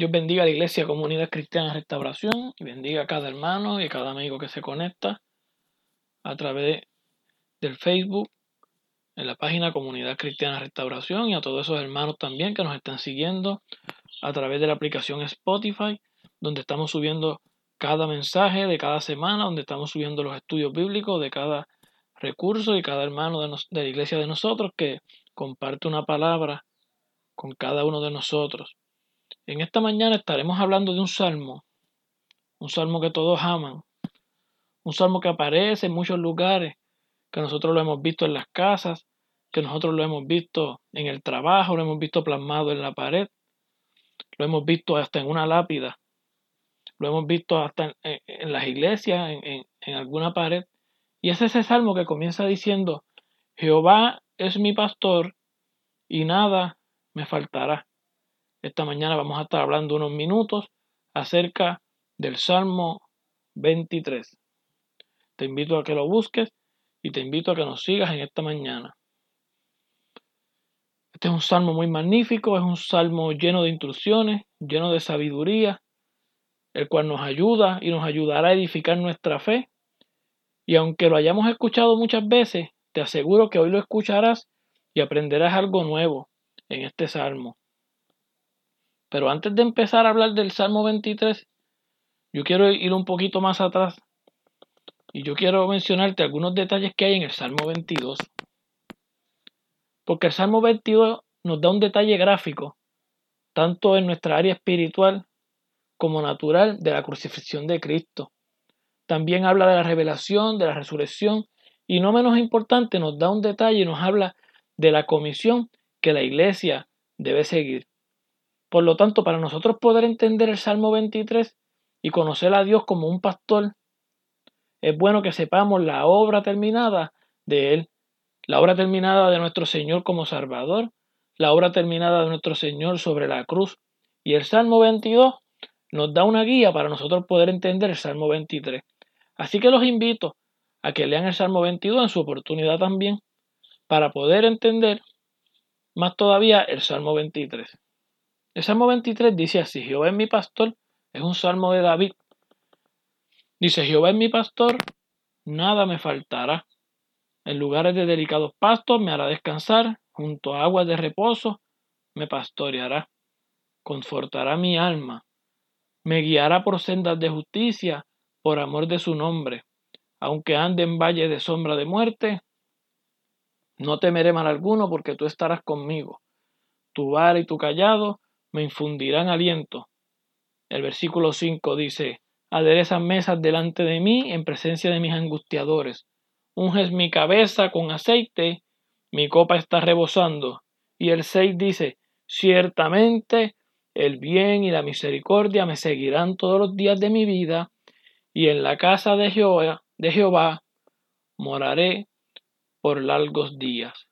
Dios bendiga a la Iglesia Comunidad Cristiana Restauración y bendiga a cada hermano y a cada amigo que se conecta a través del Facebook, en la página Comunidad Cristiana Restauración y a todos esos hermanos también que nos están siguiendo a través de la aplicación Spotify, donde estamos subiendo cada mensaje de cada semana, donde estamos subiendo los estudios bíblicos de cada recurso y cada hermano de, de la iglesia de nosotros que comparte una palabra con cada uno de nosotros. En esta mañana estaremos hablando de un salmo, un salmo que todos aman, un salmo que aparece en muchos lugares, que nosotros lo hemos visto en las casas, que nosotros lo hemos visto en el trabajo, lo hemos visto plasmado en la pared, lo hemos visto hasta en una lápida, lo hemos visto hasta en, las iglesias, en, en alguna pared. Y es ese salmo que comienza diciendo, Jehová es mi pastor y nada me faltará. Esta mañana vamos a estar hablando unos minutos acerca del Salmo 23. Te invito a que lo busques y te invito a que nos sigas en esta mañana. Este es un salmo muy magnífico, es un salmo lleno de instrucciones, lleno de sabiduría, el cual nos ayuda y nos ayudará a edificar nuestra fe. Y aunque lo hayamos escuchado muchas veces, te aseguro que hoy lo escucharás y aprenderás algo nuevo en este salmo. Pero antes de empezar a hablar del Salmo 23, yo quiero ir un poquito más atrás y yo quiero mencionarte algunos detalles que hay en el Salmo 22. Porque el Salmo 22 nos da un detalle gráfico, tanto en nuestra área espiritual como natural, de la crucifixión de Cristo. También habla de la revelación, de la resurrección y no menos importante, nos da un detalle y nos habla de la comisión que la iglesia debe seguir. Por lo tanto, para nosotros poder entender el Salmo 23 y conocer a Dios como un pastor, es bueno que sepamos la obra terminada de Él, la obra terminada de nuestro Señor como Salvador, la obra terminada de nuestro Señor sobre la cruz. Y el Salmo 22 nos da una guía para nosotros poder entender el Salmo 23. Así que los invito a que lean el Salmo 22 en su oportunidad también, para poder entender más todavía el Salmo 23. El Salmo 23 dice así, Jehová es mi pastor, es un salmo de David. Dice, Jehová es mi pastor, nada me faltará. En lugares de delicados pastos me hará descansar, junto a aguas de reposo me pastoreará, confortará mi alma, me guiará por sendas de justicia, por amor de su nombre. Aunque ande en valle de sombra de muerte, no temeré mal alguno porque tú estarás conmigo. Tu vara y tu callado me infundirán aliento. El versículo 5 dice, aderezas mesas delante de mí en presencia de mis angustiadores. Unges mi cabeza con aceite, mi copa está rebosando. Y el 6 dice, ciertamente el bien y la misericordia me seguirán todos los días de mi vida, y en la casa de Jehová, de Jehová moraré por largos días.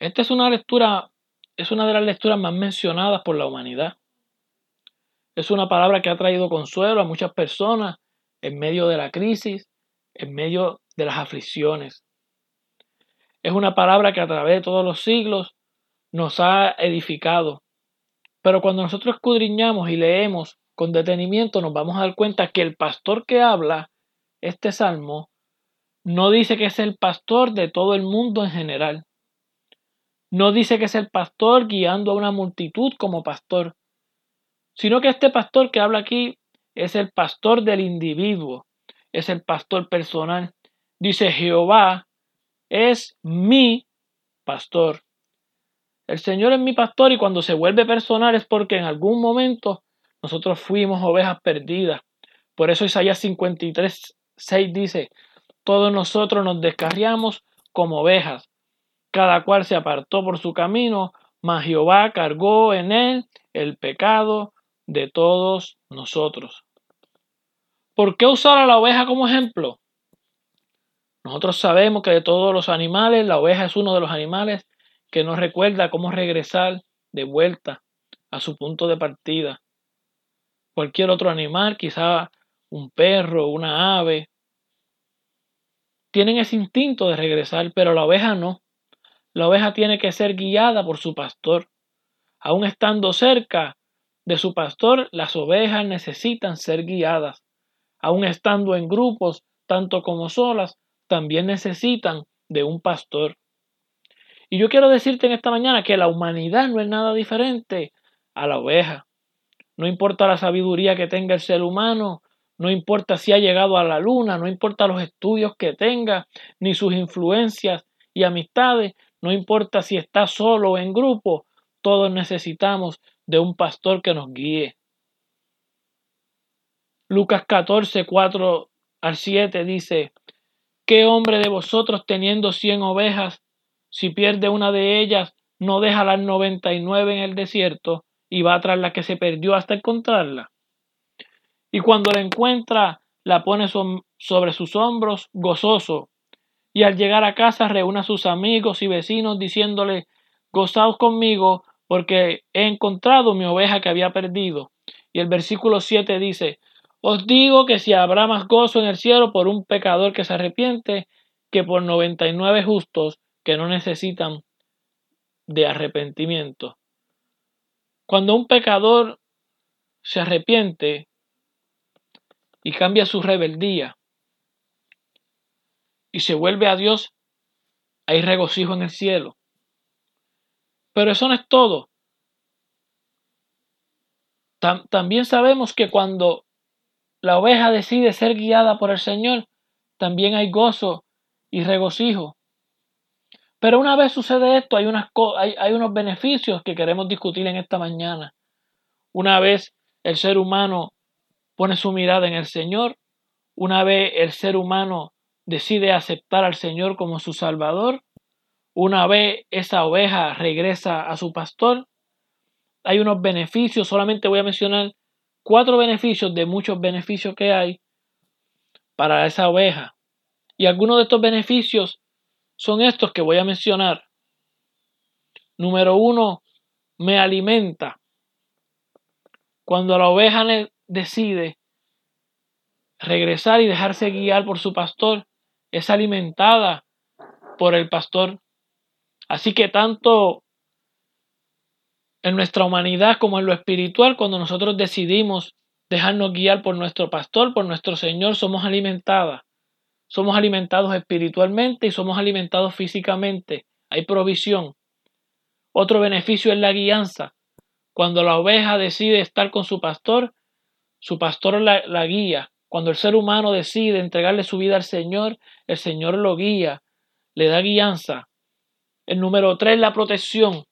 Esta es una lectura es una de las lecturas más mencionadas por la humanidad. Es una palabra que ha traído consuelo a muchas personas en medio de la crisis, en medio de las aflicciones. Es una palabra que a través de todos los siglos nos ha edificado. Pero cuando nosotros escudriñamos y leemos con detenimiento, nos vamos a dar cuenta que el pastor que habla este salmo no dice que es el pastor de todo el mundo en general. No dice que es el pastor guiando a una multitud como pastor, sino que este pastor que habla aquí es el pastor del individuo, es el pastor personal. Dice Jehová es mi pastor. El Señor es mi pastor y cuando se vuelve personal es porque en algún momento nosotros fuimos ovejas perdidas. Por eso Isaías 53, 6 dice, todos nosotros nos descarriamos como ovejas, cada cual se apartó por su camino, mas Jehová cargó en él el pecado de todos nosotros. ¿Por qué usar a la oveja como ejemplo? Nosotros sabemos que de todos los animales, la oveja es uno de los animales que nos recuerda cómo regresar de vuelta a su punto de partida. Cualquier otro animal, quizá un perro, una ave, tienen ese instinto de regresar, pero la oveja no. La oveja tiene que ser guiada por su pastor. Aún estando cerca, de su pastor, las ovejas necesitan ser guiadas. Aun estando en grupos, tanto como solas, también necesitan de un pastor. Y yo quiero decirte en esta mañana que la humanidad no es nada diferente a la oveja. No importa la sabiduría que tenga el ser humano, no importa si ha llegado a la luna, no importa los estudios que tenga, ni sus influencias y amistades, no importa si está solo o en grupo, todos necesitamos de un pastor que nos guíe. Lucas 14, 4 al 7 dice, ¿qué hombre de vosotros teniendo cien ovejas, si pierde una de ellas, no deja las noventa y nueve en el desierto y va tras la que se perdió hasta encontrarla? Y cuando la encuentra, la pone sobre sus hombros gozoso. Y al llegar a casa reúne a sus amigos y vecinos diciéndole, gozaos conmigo porque he encontrado mi oveja que había perdido. Y el versículo 7 dice, os digo que si habrá más gozo en el cielo por un pecador que se arrepiente que por noventa y nueve justos que no necesitan de arrepentimiento. Cuando un pecador se arrepiente, y cambia su rebeldía y se vuelve a Dios, hay regocijo en el cielo. Pero eso no es todo. también sabemos que cuando la oveja decide ser guiada por el Señor, también hay gozo y regocijo. Pero una vez sucede esto, hay, unas, hay, hay unos beneficios que queremos discutir en esta mañana. Una vez el ser humano pone su mirada en el Señor, una vez el ser humano decide aceptar al Señor como su Salvador, una vez esa oveja regresa a su pastor, hay unos beneficios, solamente voy a mencionar cuatro beneficios de muchos beneficios que hay para esa oveja. Y algunos de estos beneficios son estos que voy a mencionar. Número uno, me alimenta. Cuando la oveja decide regresar y dejarse guiar por su pastor, es alimentada por el pastor. Así que tanto en nuestra humanidad como en lo espiritual, cuando nosotros decidimos dejarnos guiar por nuestro pastor, por nuestro Señor, somos alimentadas. Somos alimentados espiritualmente y somos alimentados físicamente. Hay provisión. Otro beneficio es la guianza. Cuando la oveja decide estar con su pastor, su pastor la, guía. Cuando el ser humano decide entregarle su vida al Señor, el Señor lo guía, le da guianza. El número tres, la protección.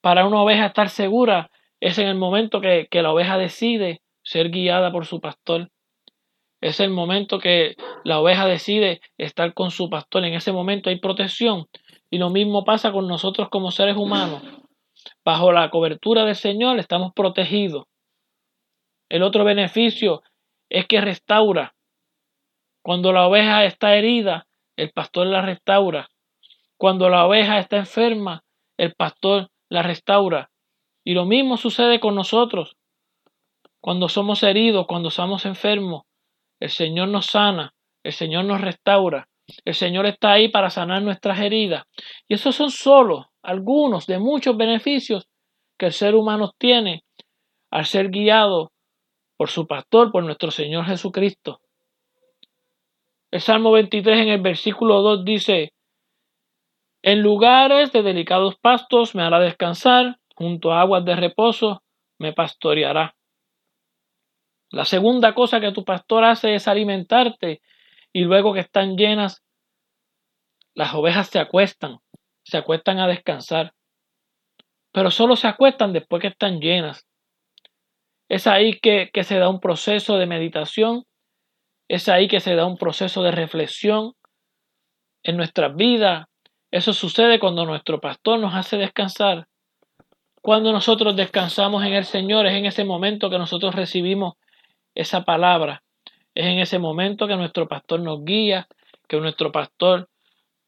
Para una oveja estar segura es en el momento que, que la oveja decide ser guiada por su pastor. Es el momento que la oveja decide estar con su pastor. En ese momento hay protección. Y lo mismo pasa con nosotros como seres humanos. Bajo la cobertura del Señor estamos protegidos. El otro beneficio es que restaura. Cuando la oveja está herida, el pastor la restaura. Cuando la oveja está enferma, el pastor la restaura. Y lo mismo sucede con nosotros. Cuando somos heridos, cuando somos enfermos, el Señor nos sana, el Señor nos restaura. El Señor está ahí para sanar nuestras heridas. Y esos son solo algunos de muchos beneficios que el ser humano tiene al ser guiado por su pastor, por nuestro Señor Jesucristo. El Salmo 23 en el versículo 2 dice, en lugares de delicados pastos me hará descansar, junto a aguas de reposo me pastoreará. La segunda cosa que tu pastor hace es alimentarte y luego que están llenas, las ovejas se acuestan, se acuestan a descansar, pero solo se acuestan después que están llenas. Es ahí que, se da un proceso de meditación, es ahí que se da un proceso de reflexión en nuestras vidas. Eso sucede cuando nuestro pastor nos hace descansar. Cuando nosotros descansamos en el Señor, es en ese momento que nosotros recibimos esa palabra. Es en ese momento que nuestro pastor nos guía, que nuestro pastor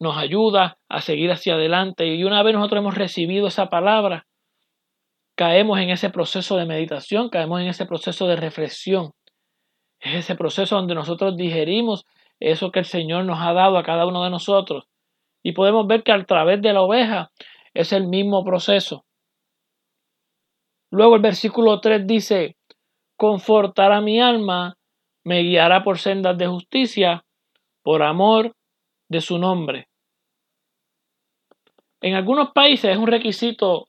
nos ayuda a seguir hacia adelante. Y una vez nosotros hemos recibido esa palabra, caemos en ese proceso de meditación, caemos en ese proceso de reflexión. Es ese proceso donde nosotros digerimos eso que el Señor nos ha dado a cada uno de nosotros. Y podemos ver que a través de la oveja es el mismo proceso. Luego el versículo 3 dice, confortará mi alma, me guiará por sendas de justicia, por amor de su nombre. En algunos países es un requisito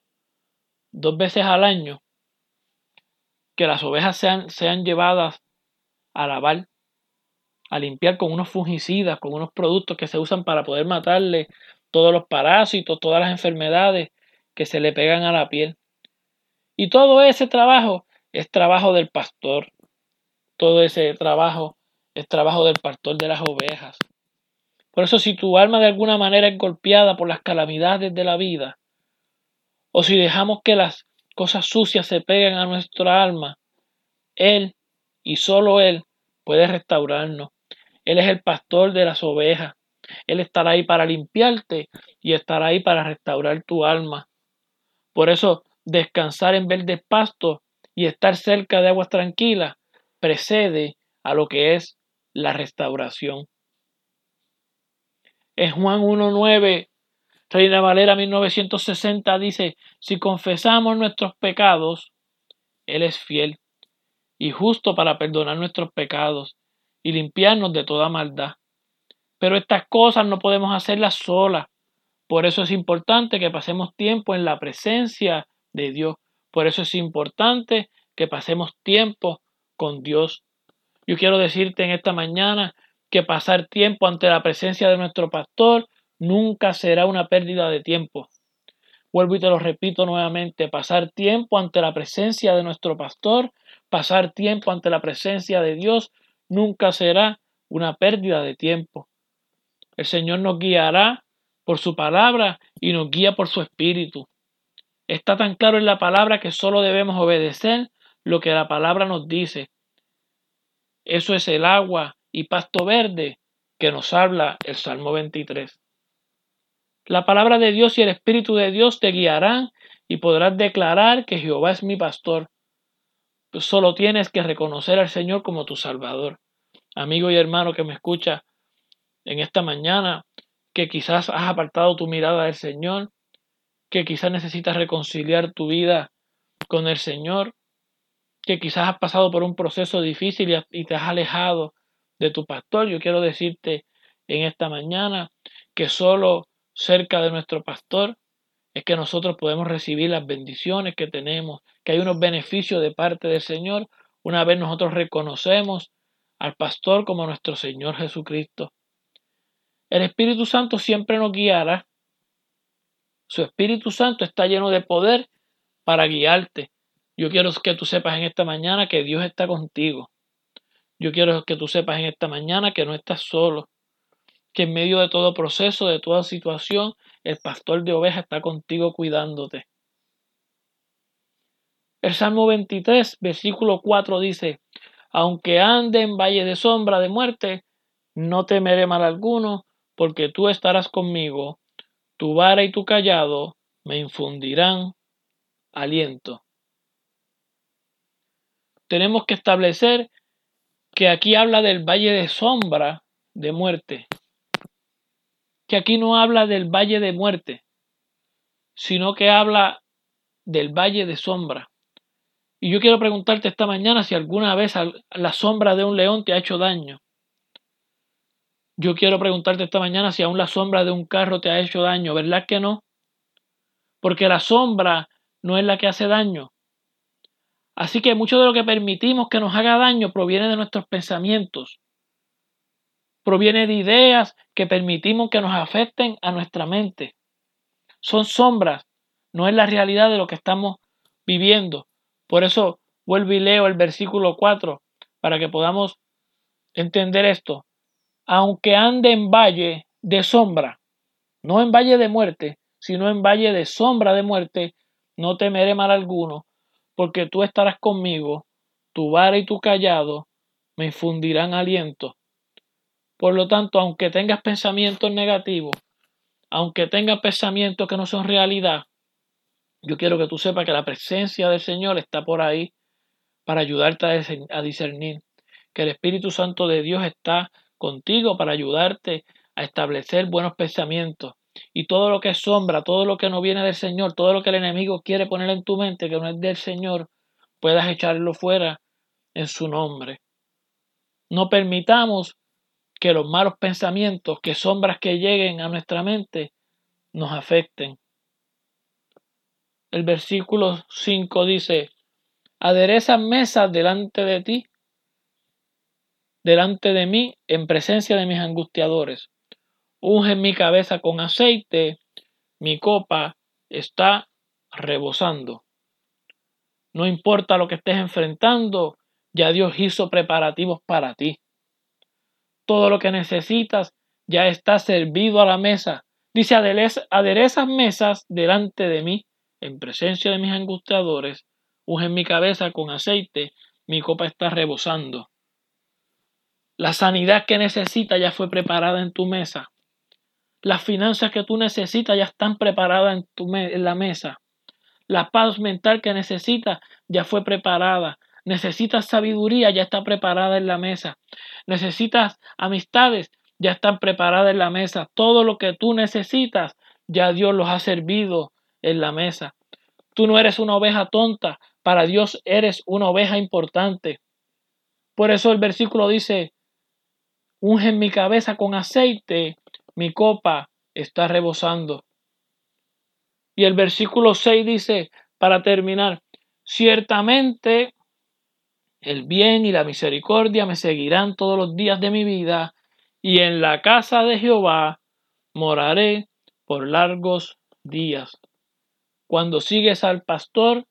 dos veces al año que las ovejas sean, sean llevadas a lavar, a limpiar con unos fungicidas, con unos productos que se usan para poder matarle todos los parásitos, todas las enfermedades que se le pegan a la piel. Y todo ese trabajo es trabajo del pastor. Todo ese trabajo es trabajo del pastor de las ovejas. Por eso si tu alma de alguna manera es golpeada por las calamidades de la vida, o si dejamos que las cosas sucias se peguen a nuestra alma, Él y solo Él puede restaurarnos. Él es el pastor de las ovejas. Él estará ahí para limpiarte y estará ahí para restaurar tu alma. Por eso, descansar en verdes pastos y estar cerca de aguas tranquilas precede a lo que es la restauración. En Juan 1.9, Reina Valera 1960 dice, si confesamos nuestros pecados, Él es fiel y justo para perdonar nuestros pecados y limpiarnos de toda maldad. Pero estas cosas no podemos hacerlas solas. Por eso es importante que pasemos tiempo en la presencia de Dios. Por eso es importante que pasemos tiempo con Dios. Yo quiero decirte en esta mañana que pasar tiempo ante la presencia de nuestro pastor nunca será una pérdida de tiempo. Vuelvo y te lo repito nuevamente, pasar tiempo ante la presencia de nuestro pastor, pasar tiempo ante la presencia de Dios, nunca será una pérdida de tiempo. El Señor nos guiará por su palabra y nos guía por su espíritu. Está tan claro en la palabra que solo debemos obedecer lo que la palabra nos dice. Eso es el agua y pasto verde que nos habla el Salmo 23. La palabra de Dios y el Espíritu de Dios te guiarán y podrás declarar que Jehová es mi pastor. Pues solo tienes que reconocer al Señor como tu Salvador. Amigo y hermano que me escucha en esta mañana, que quizás has apartado tu mirada del Señor, que quizás necesitas reconciliar tu vida con el Señor, que quizás has pasado por un proceso difícil y te has alejado de tu pastor. Yo quiero decirte en esta mañana que solo cerca de nuestro pastor es que nosotros podemos recibir las bendiciones que tenemos, que hay unos beneficios de parte del Señor una vez nosotros reconocemos al pastor como nuestro Señor Jesucristo. El Espíritu Santo siempre nos guiará. Su Espíritu Santo está lleno de poder para guiarte. Yo quiero que tú sepas en esta mañana que Dios está contigo. Yo quiero que tú sepas en esta mañana que no estás solo que en medio de todo proceso, de toda situación, el pastor de ovejas está contigo cuidándote. El Salmo 23, versículo 4 dice, aunque ande en valle de sombra de muerte, no temeré mal alguno, porque tú estarás conmigo, tu vara y tu callado me infundirán aliento. Tenemos que establecer que aquí habla del valle de sombra de muerte que aquí no habla del valle de muerte, sino que habla del valle de sombra. Y yo quiero preguntarte esta mañana si alguna vez la sombra de un león te ha hecho daño. Yo quiero preguntarte esta mañana si aún la sombra de un carro te ha hecho daño, ¿verdad que no? Porque la sombra no es la que hace daño. Así que mucho de lo que permitimos que nos haga daño proviene de nuestros pensamientos, proviene de ideas que permitimos que nos afecten a nuestra mente. Son sombras, no es la realidad de lo que estamos viviendo. Por eso vuelvo y leo el versículo 4 para que podamos entender esto. Aunque ande en valle de sombra, no en valle de muerte, sino en valle de sombra de muerte, no temeré mal alguno, porque tú estarás conmigo, tu vara y tu callado me infundirán aliento. Por lo tanto, aunque tengas pensamientos negativos, aunque tengas pensamientos que no son realidad, yo quiero que tú sepas que la presencia del Señor está por ahí para ayudarte a discernir, que el Espíritu Santo de Dios está contigo para ayudarte a establecer buenos pensamientos, y todo lo que es sombra, todo lo que no viene del Señor, todo lo que el enemigo quiere poner en tu mente que no es del Señor, puedas echarlo fuera en su nombre. No permitamos que los malos pensamientos, que sombras que lleguen a nuestra mente, nos afecten. El versículo 5 dice, aderezas mesas delante de ti, delante de mí, en presencia de mis angustiadores. Unge mi cabeza con aceite, mi copa está rebosando. No importa lo que estés enfrentando, ya Dios hizo preparativos para ti. Todo lo que necesitas ya está servido a la mesa. Dice, aderezas mesas delante de mí, en presencia de mis angustiadores, unge mi cabeza con aceite, mi copa está rebosando. La sanidad que necesitas ya fue preparada en tu mesa. Las finanzas que tú necesitas ya están preparadas en, tu en la mesa. La paz mental que necesitas ya fue preparada. Necesitas sabiduría, ya está preparada en la mesa. Necesitas amistades, ya están preparadas en la mesa. Todo lo que tú necesitas, ya Dios los ha servido en la mesa. Tú no eres una oveja tonta, para Dios eres una oveja importante. Por eso el versículo dice, unge mi cabeza con aceite, mi copa está rebosando. Y el versículo 6 dice, para terminar, ciertamente el bien y la misericordia me seguirán todos los días de mi vida, y en la casa de Jehová moraré por largos días. Cuando sigues al pastor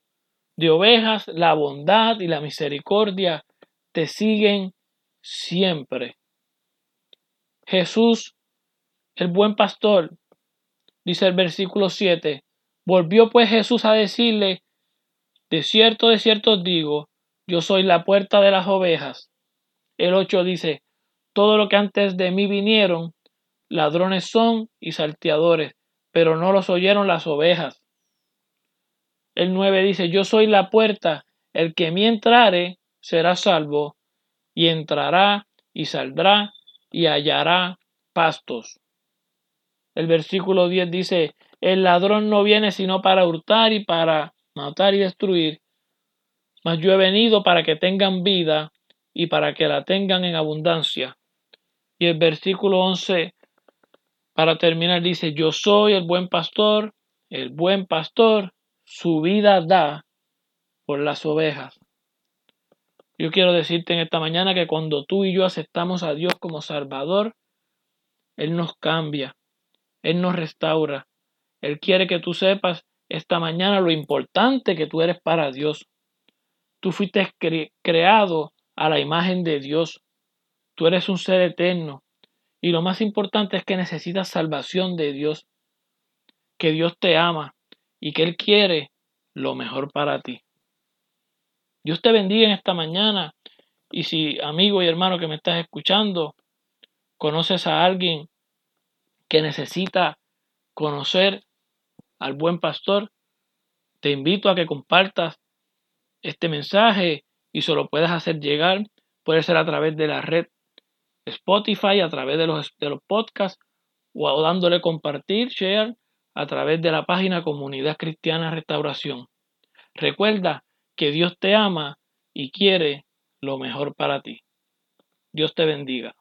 de ovejas, la bondad y la misericordia te siguen siempre. Jesús, el buen pastor, dice el versículo 7, volvió pues Jesús a decirle, de cierto, de cierto digo, yo soy la puerta de las ovejas. El 8 dice, todo lo que antes de mí vinieron, ladrones son y salteadores, pero no los oyeron las ovejas. El 9 dice, yo soy la puerta, el que me entrare será salvo, y entrará y saldrá y hallará pastos. El versículo 10 dice, el ladrón no viene sino para hurtar y para matar y destruir, mas yo he venido para que tengan vida y para que la tengan en abundancia. Y el versículo 11, para terminar, dice, yo soy el buen pastor, el buen pastor su vida da por las ovejas. Yo quiero decirte en esta mañana que cuando tú y yo aceptamos a Dios como Salvador, Él nos cambia, Él nos restaura. Él quiere que tú sepas esta mañana lo importante que tú eres para Dios. Tú fuiste creado a la imagen de Dios. Tú eres un ser eterno. Y lo más importante es que necesitas salvación de Dios. Que Dios te ama y que Él quiere lo mejor para ti. Dios te bendiga en esta mañana. Y si amigo y hermano que me estás escuchando, conoces a alguien que necesita conocer al buen pastor, te invito a que compartas este mensaje y se lo puedas hacer llegar. Puede ser a través de la red Spotify, a través de los, de los podcasts o dándole compartir, share a través de la página Comunidad Cristiana Restauración. Recuerda que Dios te ama y quiere lo mejor para ti. Dios te bendiga.